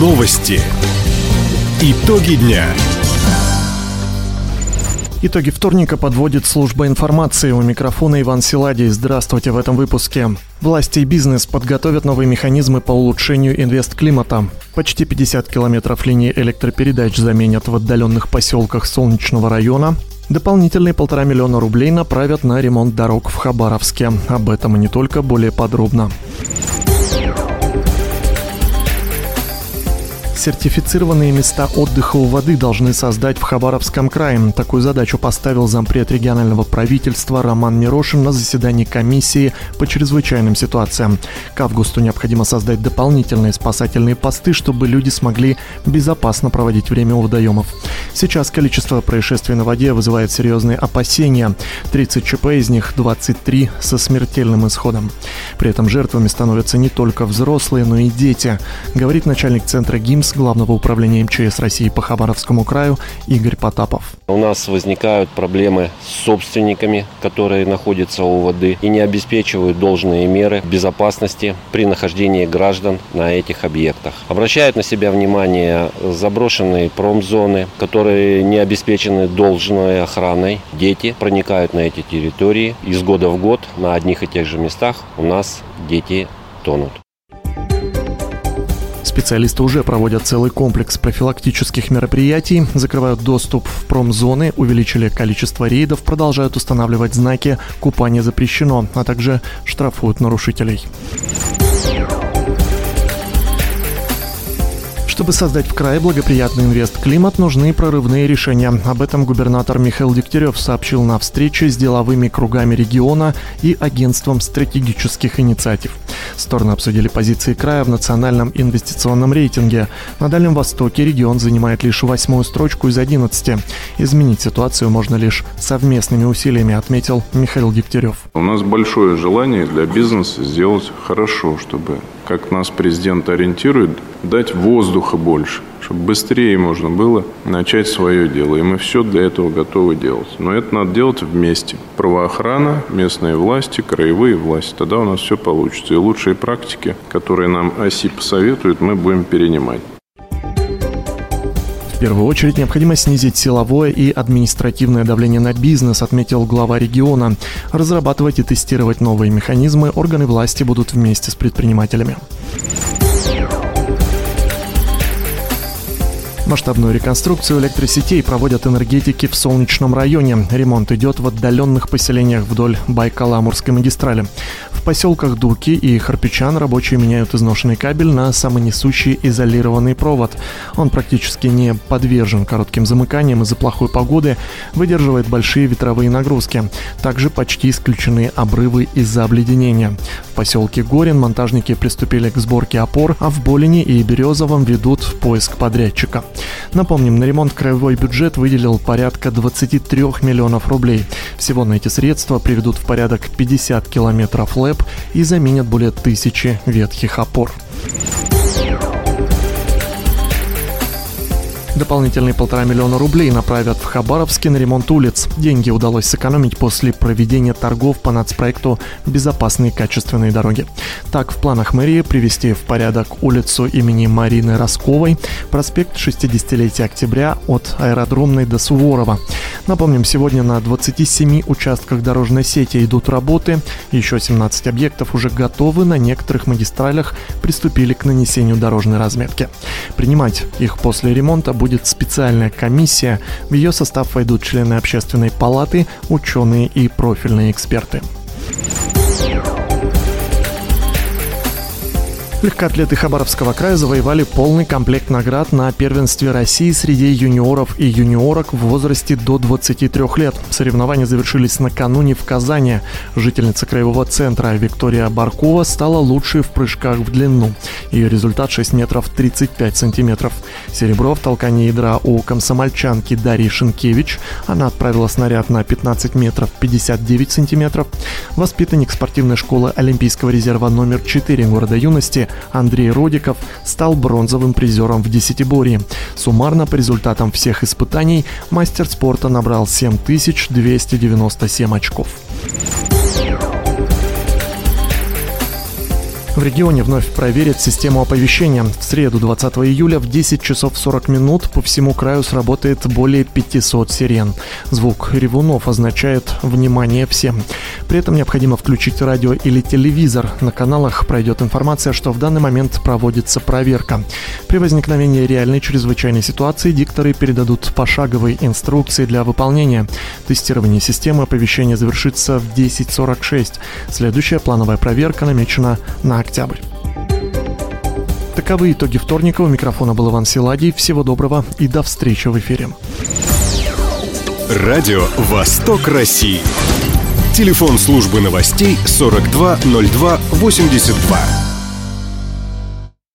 Новости. Итоги дня. Итоги вторника подводит служба информации. У микрофона Иван Силадий. Здравствуйте в этом выпуске. Власти и бизнес подготовят новые механизмы по улучшению инвестклимата. Почти 50 километров линии электропередач заменят в отдаленных поселках Солнечного района. Дополнительные полтора миллиона рублей направят на ремонт дорог в Хабаровске. Об этом и не только, более подробно. Сертифицированные места отдыха у воды должны создать в Хабаровском крае. Такую задачу поставил зампред регионального правительства Роман Мирошин на заседании комиссии по чрезвычайным ситуациям. К августу необходимо создать дополнительные спасательные посты, чтобы люди смогли безопасно проводить время у водоемов. Сейчас количество происшествий на воде вызывает серьезные опасения. 30 ЧП, из них 23 со смертельным исходом. При этом жертвами становятся не только взрослые, но и дети, говорит начальник центра ГИМС Главного управления МЧС России по Хабаровскому краю Игорь Потапов. У нас возникают проблемы с собственниками, которые находятся у воды и не обеспечивают должные меры безопасности при нахождении граждан на этих объектах. Обращают на себя внимание заброшенные промзоны, которые не обеспечены должной охраной. Дети проникают на эти территории. Из года в год на одних и тех же местах у нас дети тонут. Специалисты уже проводят целый комплекс профилактических мероприятий, закрывают доступ в промзоны, увеличили количество рейдов, продолжают устанавливать знаки «Купание запрещено», а также штрафуют нарушителей. Чтобы создать в крае благоприятный инвест-климат, нужны прорывные решения. Об этом губернатор Михаил Дегтярев сообщил на встрече с деловыми кругами региона и агентством стратегических инициатив. Стороны обсудили позиции края в национальном инвестиционном рейтинге. На Дальнем Востоке регион занимает лишь восьмую строчку из 11. Изменить ситуацию можно лишь совместными усилиями, отметил Михаил Дегтярев. У нас большое желание для бизнеса сделать хорошо, чтобы, как нас президент ориентирует, дать воздуха больше, чтобы быстрее можно было начать свое дело. И мы все для этого готовы делать. Но это надо делать вместе. Правоохрана, местные власти, краевые власти. Тогда у нас все получится. И лучшие практики, которые нам ОСИ посоветуют, мы будем перенимать. В первую очередь необходимо снизить силовое и административное давление на бизнес, отметил глава региона. Разрабатывать и тестировать новые механизмы органы власти будут вместе с предпринимателями. Масштабную реконструкцию электросетей проводят энергетики в Солнечном районе. Ремонт идет в отдаленных поселениях вдоль Байкала-Амурской магистрали. В поселках Дуки и Харпичан рабочие меняют изношенный кабель на самонесущий изолированный провод. Он практически не подвержен коротким замыканиям из-за плохой погоды, выдерживает большие ветровые нагрузки. Также почти исключены обрывы из-за обледенения. В поселке Горин монтажники приступили к сборке опор, а в Болине и Березовом ведут поиск подрядчика. Напомним, на ремонт краевой бюджет выделил порядка 23 миллионов рублей. Всего на эти средства приведут в порядок 50 километров ЛЭП и заменят более тысячи ветхих опор. Дополнительные полтора миллиона рублей направят в Хабаровске на ремонт улиц. Деньги удалось сэкономить после проведения торгов по нацпроекту «Безопасные качественные дороги». Так, в планах мэрии привести в порядок улицу имени Марины Росковой, проспект 60-летия октября от аэродромной до Суворова. Напомним, сегодня на 27 участках дорожной сети идут работы. Еще 17 объектов уже готовы. На некоторых магистралях приступили к нанесению дорожной разметки. Принимать их после ремонта будет специальная комиссия. В ее состав войдут члены общественной палаты, ученые и профильные эксперты. Легкоатлеты Хабаровского края завоевали полный комплект наград на первенстве России среди юниоров и юниорок в возрасте до 23 лет. Соревнования завершились накануне в Казани. Жительница краевого центра Виктория Баркова стала лучшей в прыжках в длину. Ее результат 6 метров 35 сантиметров. Серебро в толкании ядра у комсомольчанки Дарьи Шинкевич. Она отправила снаряд на 15 метров 59 сантиметров. Воспитанник спортивной школы Олимпийского резерва номер 4 города юности Андрей Родиков стал бронзовым призером в десятиборье. Суммарно по результатам всех испытаний мастер спорта набрал 7297 очков. В регионе вновь проверят систему оповещения. В среду 20 июля в 10 часов 40 минут по всему краю сработает более 500 сирен. Звук ревунов означает «внимание всем». При этом необходимо включить радио или телевизор. На каналах пройдет информация, что в данный момент проводится проверка. При возникновении реальной чрезвычайной ситуации дикторы передадут пошаговые инструкции для выполнения. Тестирование системы оповещения завершится в 10.46. Следующая плановая проверка намечена на октябрь. Таковы итоги вторника. У микрофона был Иван Силадий. Всего доброго и до встречи в эфире. Радио «Восток России». Телефон службы новостей 420282.